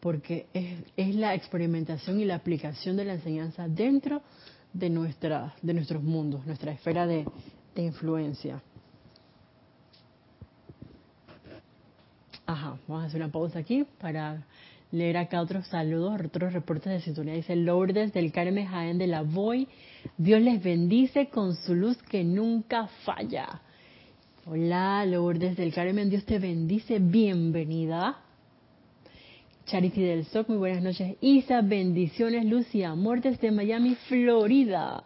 porque es, es la experimentación y la aplicación de la enseñanza dentro de, nuestra, de nuestros mundos, nuestra esfera de, influencia. Ajá, vamos a hacer una pausa aquí para leer acá otros saludos, otros reportes de sintonía. Dice Lourdes del Carmen Jaén de la Voy. Dios les bendice con su luz que nunca falla. Hola Lourdes del Carmen, Dios te bendice, bienvenida. Charity del SOC, muy buenas noches. Isa, bendiciones, luz y amor desde Miami, Florida.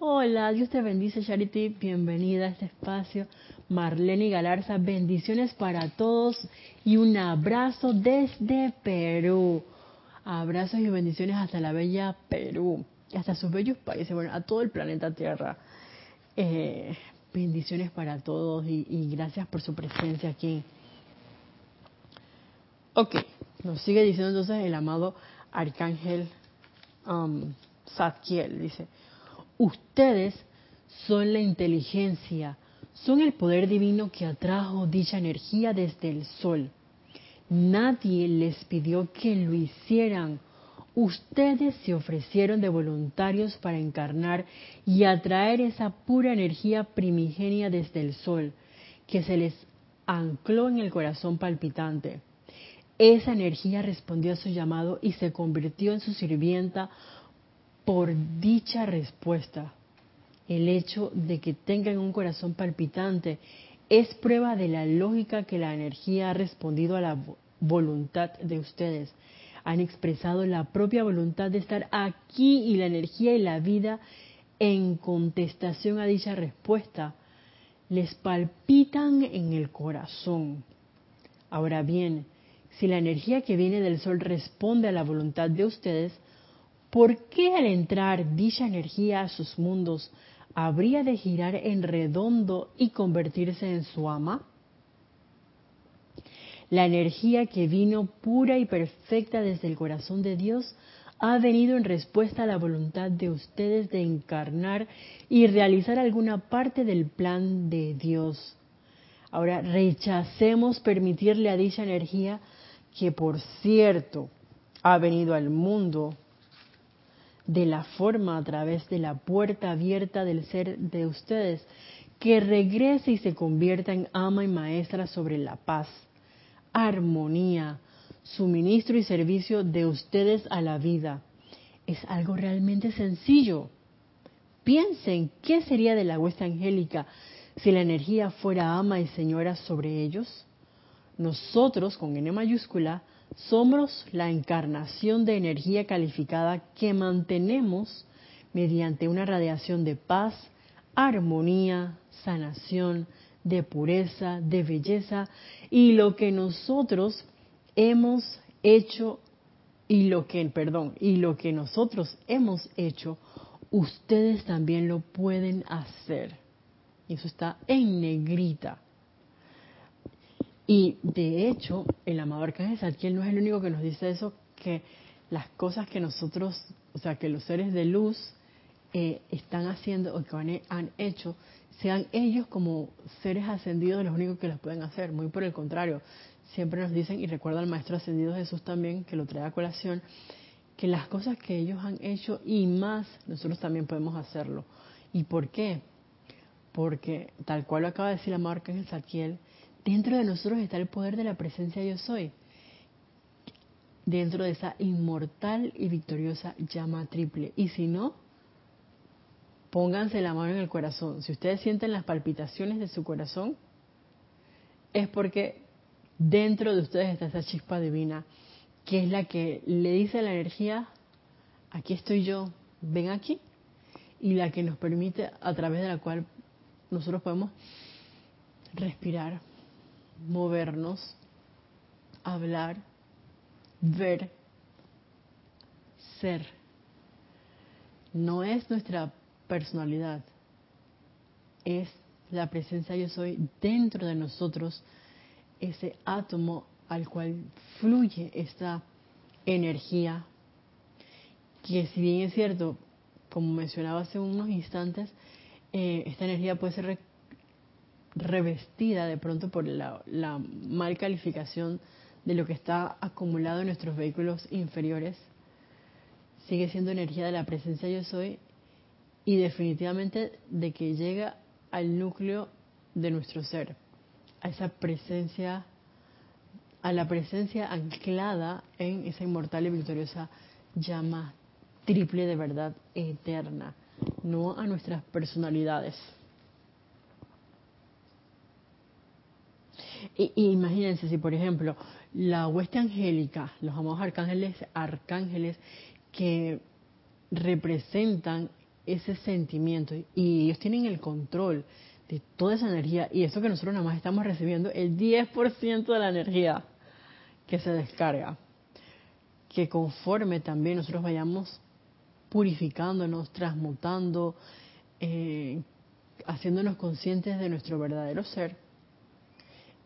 Hola, Dios te bendice, Charity. Bienvenida a este espacio. Marlene Galarza, bendiciones para todos y un abrazo desde Perú. Abrazos y bendiciones hasta la bella Perú, hasta sus bellos países, bueno, a todo el planeta Tierra. Eh, bendiciones para todos y, gracias por su presencia aquí. Ok, nos sigue diciendo entonces el amado arcángel um, dice, ustedes son la inteligencia, son el poder divino que atrajo dicha energía desde el sol. Nadie les pidió que lo hicieran. Ustedes se ofrecieron de voluntarios para encarnar y atraer esa pura energía primigenia desde el sol, que se les ancló en el corazón palpitante. Esa energía respondió a su llamado y se convirtió en su sirvienta por dicha respuesta. El hecho de que tengan un corazón palpitante es prueba de la lógica que la energía ha respondido a la voluntad de ustedes. Han expresado la propia voluntad de estar aquí y la energía y la vida en contestación a dicha respuesta les palpitan en el corazón. Ahora bien, si la energía que viene del sol responde a la voluntad de ustedes, ¿por qué al entrar dicha energía a sus mundos habría de girar en redondo y convertirse en su ama? La energía que vino pura y perfecta desde el corazón de Dios ha venido en respuesta a la voluntad de ustedes de encarnar y realizar alguna parte del plan de Dios. Ahora rechacemos permitirle a dicha energía, que por cierto ha venido al mundo de la forma a través de la puerta abierta del ser de ustedes, que regrese y se convierta en ama y maestra sobre la paz, armonía, suministro y servicio de ustedes a la vida. Es algo realmente sencillo. Piensen, ¿qué sería de la huesta angélica si la energía fuera ama y señora sobre ellos? Nosotros, con N mayúscula, somos la encarnación de energía calificada que mantenemos mediante una radiación de paz, armonía, sanación, de pureza, de belleza y lo que nosotros hemos hecho y lo que, perdón, y lo que nosotros hemos hecho, ustedes también lo pueden hacer. Eso está en negrita. Y de hecho, el amado Arcángel Zadkiel no es el único que nos dice eso, que las cosas que nosotros, o sea, que los seres de luz eh, están haciendo o que han hecho, sean ellos como seres ascendidos los únicos que las pueden hacer. Muy por el contrario, siempre nos dicen, y recuerda al Maestro Ascendido Jesús también, que lo trae a colación, que las cosas que ellos han hecho y más, nosotros también podemos hacerlo. ¿Y por qué? Porque, tal cual lo acaba de decir la marca en el Saquiel, dentro de nosotros está el poder de la presencia yo soy. Dentro de esa inmortal y victoriosa llama triple. Y si no, pónganse la mano en el corazón. Si ustedes sienten las palpitaciones de su corazón, es porque dentro de ustedes está esa chispa divina, que es la que le dice a la energía, aquí estoy yo, ven aquí, y la que nos permite, a través de la cual nosotros podemos respirar, movernos, hablar, ver, ser. No es nuestra personalidad, es la presencia yo soy dentro de nosotros ese átomo al cual fluye esta energía, que si bien es cierto, como mencionaba hace unos instantes, eh, esta energía puede ser revestida de pronto por la, la mal calificación de lo que está acumulado en nuestros vehículos inferiores, sigue siendo energía de la presencia yo soy y definitivamente de que llega al núcleo de nuestro ser a esa presencia, a la presencia anclada en esa inmortal y victoriosa llama triple de verdad eterna, no a nuestras personalidades. Y, imagínense si, por ejemplo, la hueste angélica, los amados arcángeles, arcángeles que representan ese sentimiento y ellos tienen el control de toda esa energía y eso que nosotros nada más estamos recibiendo el 10% de la energía que se descarga. Que conforme también nosotros vayamos purificándonos, transmutando, eh, haciéndonos conscientes de nuestro verdadero ser,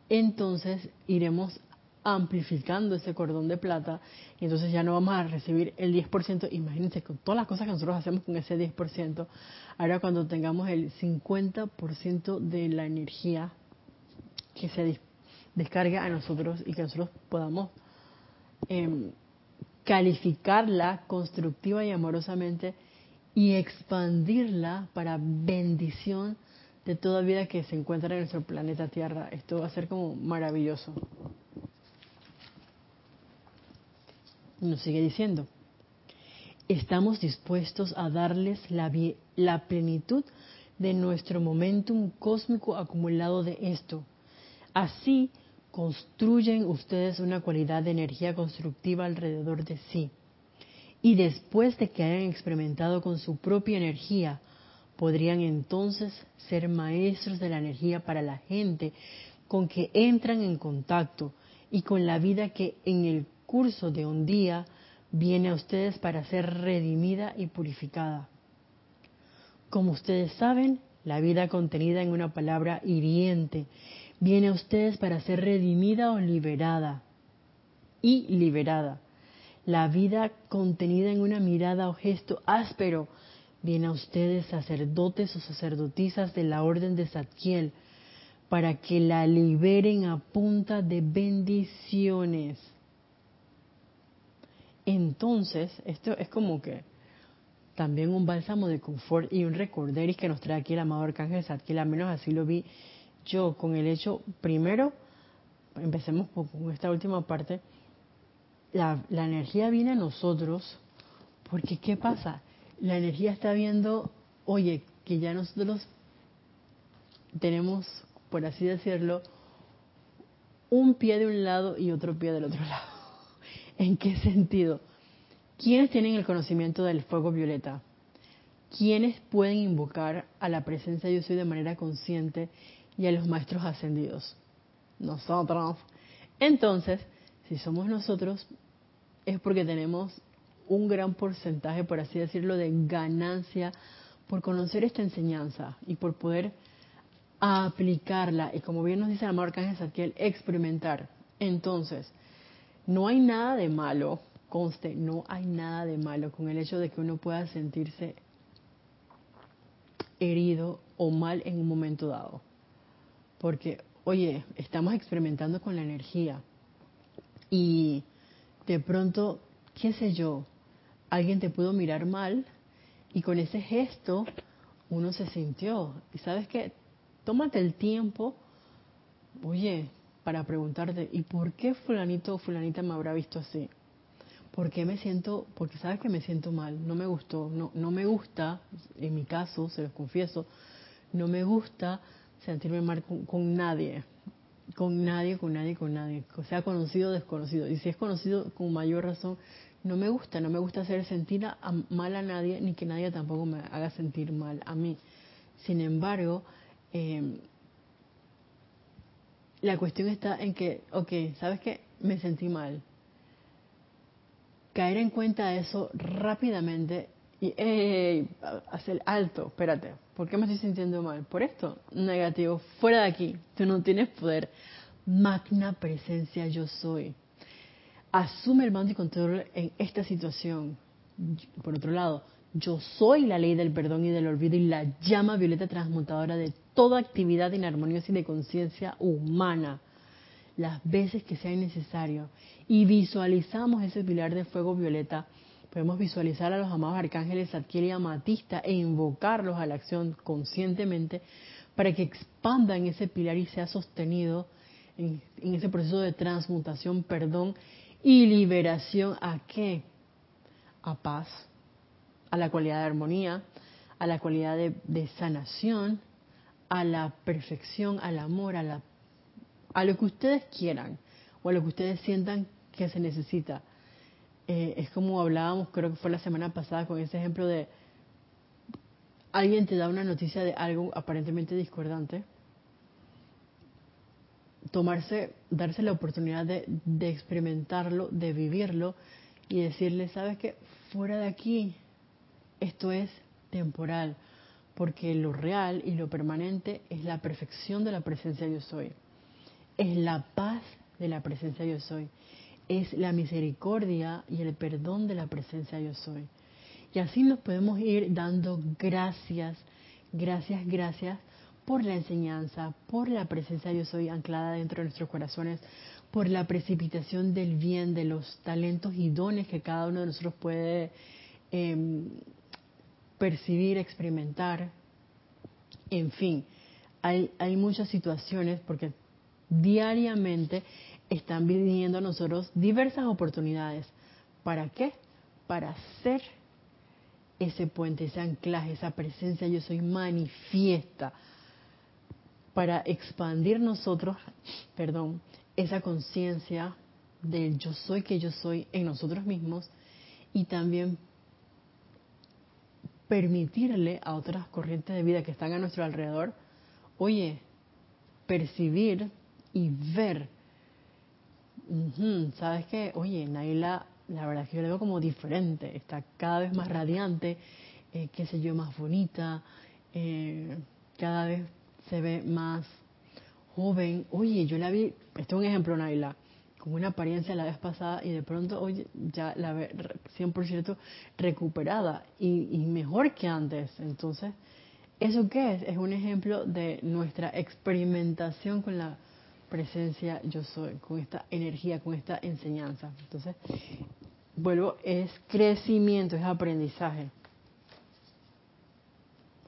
entonces iremos amplificando ese cordón de plata y entonces ya no vamos a recibir el 10%. Imagínense con todas las cosas que nosotros hacemos con ese 10%. Ahora cuando tengamos el 50% de la energía que se descarga a nosotros y que nosotros podamos em, calificarla constructiva y amorosamente y expandirla para bendición de toda vida que se encuentra en nuestro planeta Tierra. Esto va a ser como maravilloso. Nos sigue diciendo, estamos dispuestos a darles la, la plenitud de nuestro momentum cósmico acumulado de esto. Así construyen ustedes una cualidad de energía constructiva alrededor de sí. Y después de que hayan experimentado con su propia energía, podrían entonces ser maestros de la energía para la gente con que entran en contacto y con la vida que en el curso de un día viene a ustedes para ser redimida y purificada. Como ustedes saben, la vida contenida en una palabra hiriente viene a ustedes para ser redimida o liberada y liberada. La vida contenida en una mirada o gesto áspero viene a ustedes sacerdotes o sacerdotisas de la orden de Zadkiel para que la liberen a punta de bendiciones. Entonces, esto es como que también un bálsamo de confort y un recorderis que nos trae aquí el amado Arcángel Zadkiel, al menos así lo vi yo con el hecho, primero, empecemos con esta última parte, la, la energía viene a nosotros, porque ¿qué pasa? La energía está viendo, oye, que ya nosotros tenemos, por así decirlo, un pie de un lado y otro pie del otro lado. ¿En qué sentido? ¿Quiénes tienen el conocimiento del fuego violeta? ¿Quiénes pueden invocar a la presencia de yo soy de manera consciente y a los maestros ascendidos. Nosotros. Entonces, si somos nosotros, es porque tenemos un gran porcentaje, por así decirlo, de ganancia por conocer esta enseñanza y por poder aplicarla. Y como bien nos dice el amor Arcángel Saquiel, experimentar. Entonces, no hay nada de malo, conste, no hay nada de malo con el hecho de que uno pueda sentirse herido o mal en un momento dado. Porque, oye, estamos experimentando con la energía y de pronto, qué sé yo, alguien te pudo mirar mal y con ese gesto uno se sintió. Y sabes qué, tómate el tiempo, oye, para preguntarte, ¿y por qué fulanito o fulanita me habrá visto así? ¿Por qué me siento? Porque sabes que me siento mal, no me gustó, no, no me gusta, en mi caso, se los confieso, no me gusta sentirme mal con, nadie, con nadie, con nadie, con nadie, sea conocido o desconocido. Y si es conocido, con mayor razón, no me gusta, no me gusta hacer sentir mal a nadie, ni que nadie tampoco me haga sentir mal a mí. Sin embargo, em, la cuestión está en que, ok, ¿sabes qué? Me sentí mal. Caer en cuenta de eso rápidamente y hey, hacer alto, espérate, ¿por qué me estoy sintiendo mal? Por esto, negativo, fuera de aquí, tú no tienes poder. Magna presencia yo soy. Asume el mando y control en esta situación. Por otro lado, yo soy la ley del perdón y del olvido y la llama violeta transmutadora de toda actividad inarmoniosa y de conciencia humana, las veces que sea necesario. Y visualizamos ese pilar de fuego violeta Podemos visualizar a los amados arcángeles Zadkiel y Amatista e invocarlos a la acción conscientemente para que expandan ese pilar y sea sostenido en, ese proceso de transmutación, perdón y liberación. ¿A qué? A paz, a la cualidad de armonía, a la cualidad de, de sanación, a la perfección, al amor, a, la, a lo que ustedes quieran o a lo que ustedes sientan que se necesita. Eh, es como hablábamos, creo que fue la semana pasada, con ese ejemplo de alguien te da una noticia de algo aparentemente discordante, tomarse, darse la oportunidad de, de experimentarlo, de vivirlo y decirle, sabes que fuera de aquí, esto es temporal, porque lo real y lo permanente es la perfección de la presencia yo soy, es la paz de la presencia yo soy es la misericordia y el perdón de la presencia yo soy. Y así nos podemos ir dando gracias, gracias, gracias por la enseñanza, por la presencia yo soy anclada dentro de nuestros corazones, por la precipitación del bien, de los talentos y dones que cada uno de nosotros puede em, percibir, experimentar. En fin, hay, muchas situaciones porque diariamente están viniendo a nosotros diversas oportunidades. ¿Para qué? Para ser ese puente, ese anclaje, esa presencia yo soy manifiesta para expandir nosotros, perdón, esa conciencia del yo soy que yo soy en nosotros mismos y también permitirle a otras corrientes de vida que están a nuestro alrededor, oye, percibir y ver. ¿Sabes qué? Oye, Naila, la verdad es que yo la veo como diferente, está cada vez más radiante, eh, qué sé yo, más bonita, eh, cada vez se ve más joven. Oye, yo la vi, esto es un ejemplo, Naila, con una apariencia la vez pasada y de pronto, oye, ya la ve 100% recuperada y, y mejor que antes. Entonces, ¿eso qué es? Es un ejemplo de nuestra experimentación con la presencia yo soy, con esta energía, con esta enseñanza. Entonces, vuelvo, es crecimiento, es aprendizaje.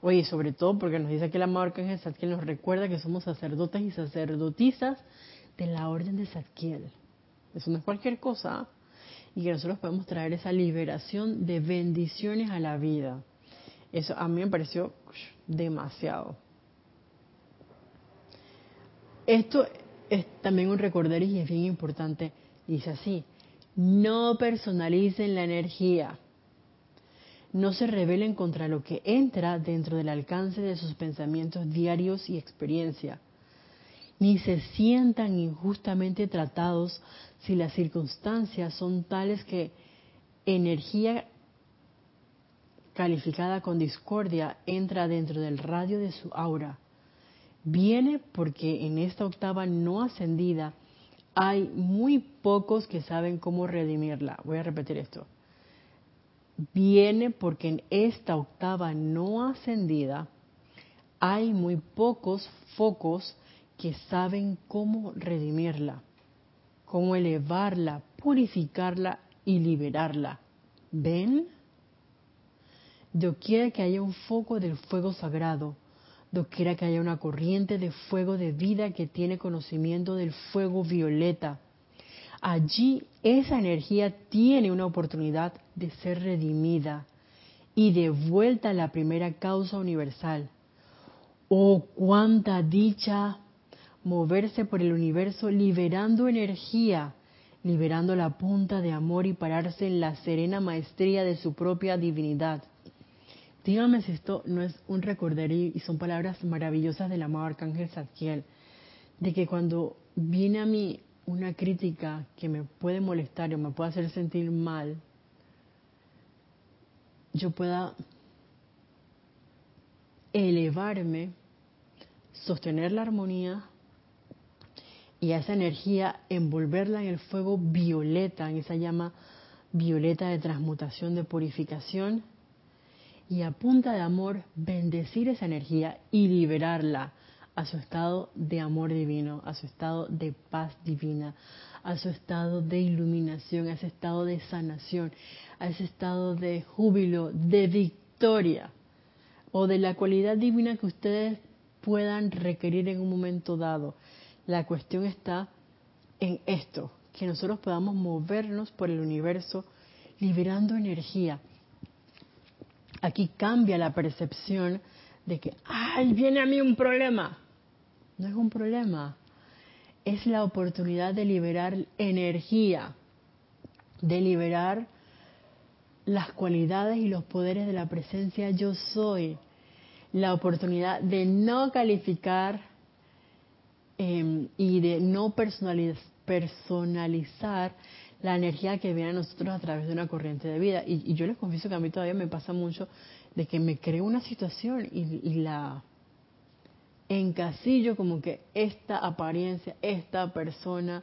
Oye, sobre todo porque nos dice que la marca en Satkiel nos recuerda que somos sacerdotes y sacerdotisas de la orden de Satkiel. Eso no es cualquier cosa. Y que nosotros podemos traer esa liberación de bendiciones a la vida. Eso a mí me pareció demasiado. Esto es también un recordar y es bien importante. Dice así, no personalicen la energía. No se rebelen contra lo que entra dentro del alcance de sus pensamientos diarios y experiencia. Ni se sientan injustamente tratados si las circunstancias son tales que energía calificada con discordia entra dentro del radio de su aura. Viene porque en esta octava no ascendida hay muy pocos que saben cómo redimirla. Voy a repetir esto. Viene porque en esta octava no ascendida hay muy pocos focos que saben cómo redimirla cómo elevarla, purificarla y liberarla. ¿Ven? Doquiera que haya un foco del fuego sagrado, doquiera que haya una corriente de fuego de vida que tiene conocimiento del fuego violeta, allí esa energía tiene una oportunidad de ser redimida y de vuelta a la primera causa universal. Oh, cuánta dicha moverse por el universo liberando energía, liberando la punta de amor y pararse en la serena maestría de su propia divinidad. Dígame si esto no es un recorderío y son palabras maravillosas del amado Arcángel Zadkiel, de que cuando viene a mí una crítica que me puede molestar o me puede hacer sentir mal, yo pueda elevarme, sostener la armonía y a esa energía envolverla en el fuego violeta, en esa llama violeta de transmutación, de purificación, y a punta de amor bendecir esa energía y liberarla a su estado de amor divino, a su estado de paz divina, a su estado de iluminación, a ese estado de sanación, a ese estado de júbilo, de victoria, o de la cualidad divina que ustedes puedan requerir en un momento dado la cuestión está en esto, que nosotros podamos movernos por el universo liberando energía. Aquí cambia la percepción de que, ¡ay, viene a mí un problema! No es un problema, es la oportunidad de liberar energía, de liberar las cualidades y los poderes de la presencia yo soy, la oportunidad de no calificar Em, y de no personalizar la energía que viene a nosotros a través de una corriente de vida. Y, yo les confieso que a mí todavía me pasa mucho de que me creo una situación y, la encasillo como que esta apariencia, esta persona,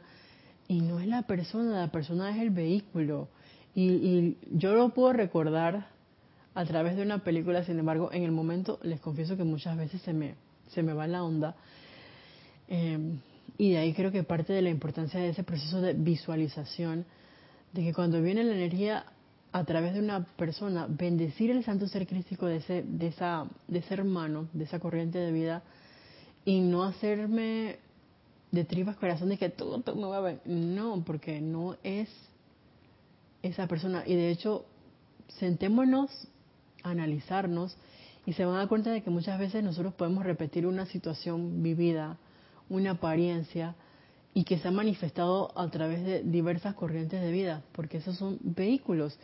y no es la persona, la persona es el vehículo. Y, y, yo lo puedo recordar a través de una película, sin embargo, en el momento les confieso que muchas veces se me, se me va la onda Em, y de ahí creo que parte de la importancia de ese proceso de visualización, de que cuando viene la energía a través de una persona, bendecir el santo ser crístico de ese, de esa, de ese hermano, de esa corriente de vida, y no hacerme de tripas corazón de que todo, me va a ver. No, porque no es esa persona. Y de hecho, sentémonos analizarnos y se van a dar cuenta de que muchas veces nosotros podemos repetir una situación vivida, una apariencia, y que se ha manifestado a través de diversas corrientes de vida, porque esos son vehículos.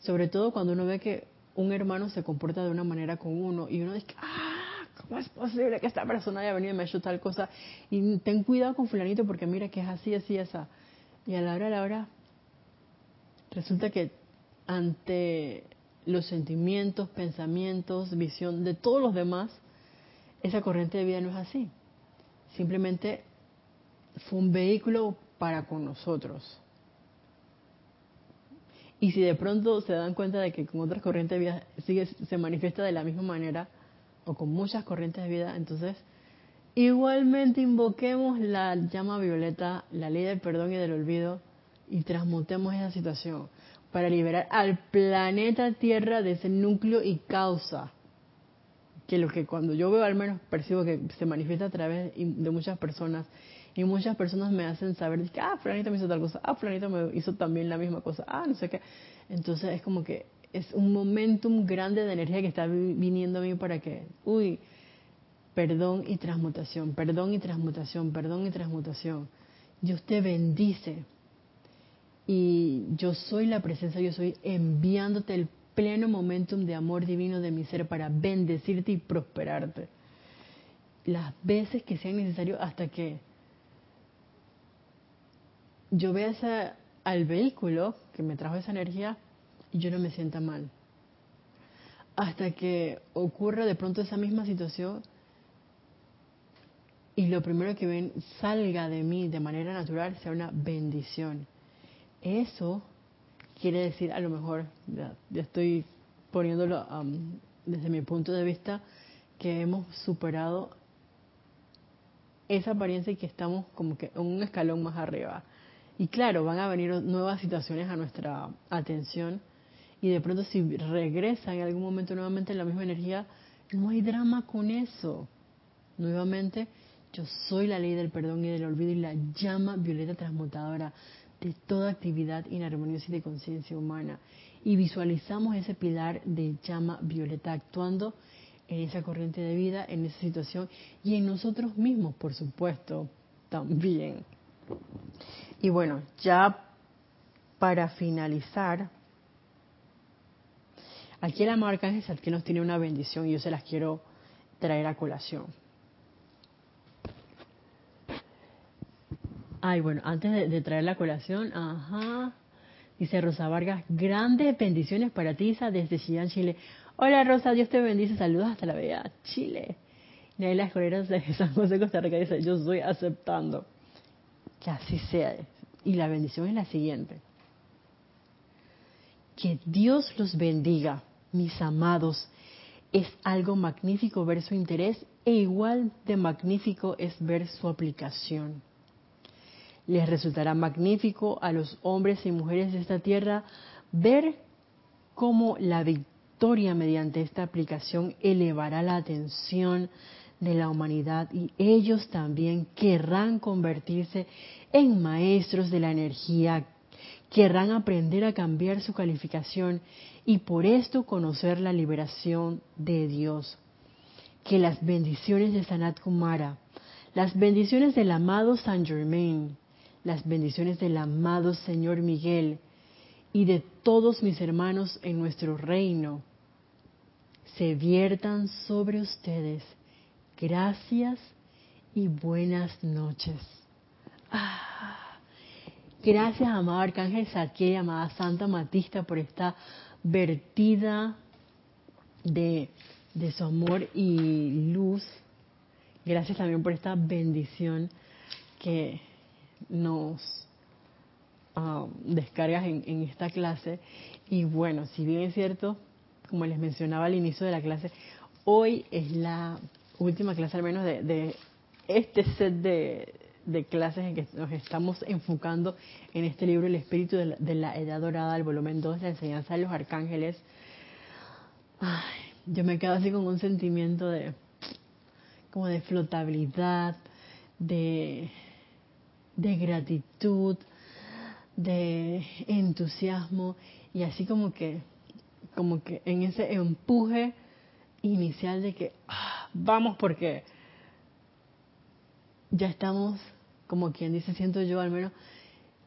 Sobre todo cuando uno ve que un hermano se comporta de una manera con uno y uno dice, ah, ¿cómo es posible que esta persona haya venido y me ha hecho tal cosa? Y ten cuidado con fulanito porque mira que es así, así, esa. Y a la hora, a la hora, resulta que ante los sentimientos, pensamientos, visión de todos los demás, esa corriente de vida no es así. Simplemente fue un vehículo para con nosotros. Y si de pronto se dan cuenta de que con otras corrientes de vida sigue, se manifiesta de la misma manera, o con muchas corrientes de vida, entonces igualmente invoquemos la llama violeta, la ley del perdón y del olvido, y transmutemos esa situación para liberar al planeta Tierra de ese núcleo y causa que lo que cuando yo veo al menos percibo que se manifiesta a través de muchas personas y muchas personas me hacen saber que, ah, Fulanito me hizo tal cosa, ah, Fulanito me hizo también la misma cosa, ah, no sé qué. Entonces es como que es un momentum grande de energía que está viniendo a mí para que, uy, perdón y transmutación, perdón y transmutación, perdón y transmutación. Dios te bendice. Y yo soy la presencia, yo soy enviándote el pleno momentum de amor divino de mi ser para bendecirte y prosperarte. Las veces que sea necesario hasta que yo vea al vehículo que me trajo esa energía y yo no me sienta mal. Hasta que ocurra de pronto esa misma situación y lo primero que ven salga de mí de manera natural sea una bendición. Eso quiere decir, a lo mejor, ya, estoy poniéndolo desde mi punto de vista, que hemos superado esa apariencia y que estamos como que en un escalón más arriba. Y claro, van a venir nuevas situaciones a nuestra atención y de pronto si regresa en algún momento nuevamente la misma energía, no hay drama con eso. Nuevamente, yo soy la ley del perdón y del olvido y la llama violeta transmutadora de toda actividad inarmoniosa y de conciencia humana. Y visualizamos ese pilar de llama violeta actuando en esa corriente de vida, en esa situación y en nosotros mismos, por supuesto, también. Y bueno, ya para finalizar, aquí el amado Arcángel que nos tiene una bendición y yo se las quiero traer a colación. Ay, bueno, antes de, traer la colación, ajá. Dice Rosa Vargas, grandes bendiciones para ti, Isa, desde Chillán, Chile. Hola Rosa, Dios te bendice, saludos hasta la Bella, Chile. las Escoleras de San José, Costa Rica dice, yo estoy aceptando. Que así sea. Y la bendición es la siguiente. Que Dios los bendiga, mis amados. Es algo magnífico ver su interés e igual de magnífico es ver su aplicación. Les resultará magnífico a los hombres y mujeres de esta tierra ver cómo la victoria mediante esta aplicación elevará la atención de la humanidad y ellos también querrán convertirse en maestros de la energía, querrán aprender a cambiar su calificación y por esto conocer la liberación de Dios. Que las bendiciones de Sanat Kumara, las bendiciones del amado Saint Germain, las bendiciones del amado Señor Miguel y de todos mis hermanos en nuestro reino se viertan sobre ustedes Gracias y buenas noches. Ah, gracias, amado Arcángel Saquiel, amada Santa Matista, por esta vertida de, su amor y luz. Gracias también por esta bendición que nos um, descargas en, esta clase. Y bueno, si bien es cierto, como les mencionaba al inicio de la clase, hoy es la última clase al menos de, este set de, clases en que nos estamos enfocando en este libro El Espíritu de la, Edad Dorada, el volumen 2, la enseñanza de los arcángeles. yo me quedo así con un sentimiento de como de flotabilidad, de, de gratitud, de entusiasmo y así como que como que en ese empuje inicial de que ah, vamos porque ya estamos, como quien dice, siento yo al menos,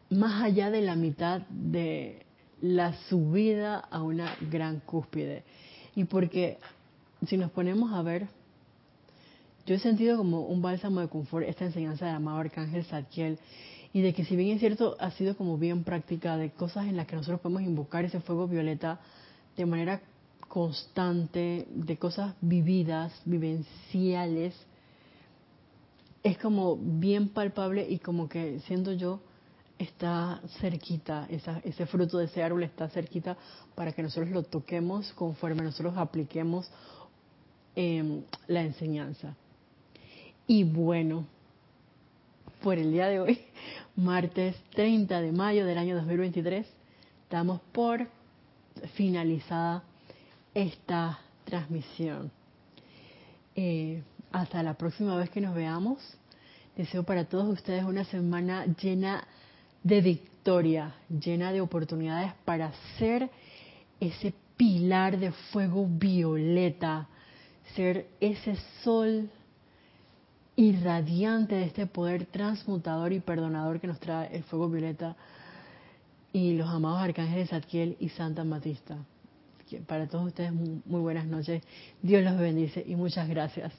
más allá de la mitad de la subida a una gran cúspide. Y porque si nos ponemos a ver, yo he sentido como un bálsamo de confort esta enseñanza del amado Arcángel Zadkiel y de que si bien es cierto ha sido como bien práctica de cosas en las que nosotros podemos invocar ese fuego violeta de manera constante, de cosas vividas, vivenciales, es como bien palpable y como que siento yo está cerquita, ese fruto de ese árbol está cerquita para que nosotros lo toquemos conforme nosotros apliquemos em, la enseñanza. Y bueno, por el día de hoy, martes 30 de mayo del año 2023, damos por finalizada esta transmisión. Eh, hasta la próxima vez que nos veamos. Deseo para todos ustedes una semana llena de victoria, llena de oportunidades para ser ese pilar de fuego violeta, ser ese sol irradiante de este poder transmutador y perdonador que nos trae el fuego violeta y los amados arcángeles Zadkiel y Santa Matista. Para todos ustedes muy buenas noches. Dios los bendice y muchas gracias.